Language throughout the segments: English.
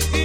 did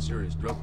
serious drug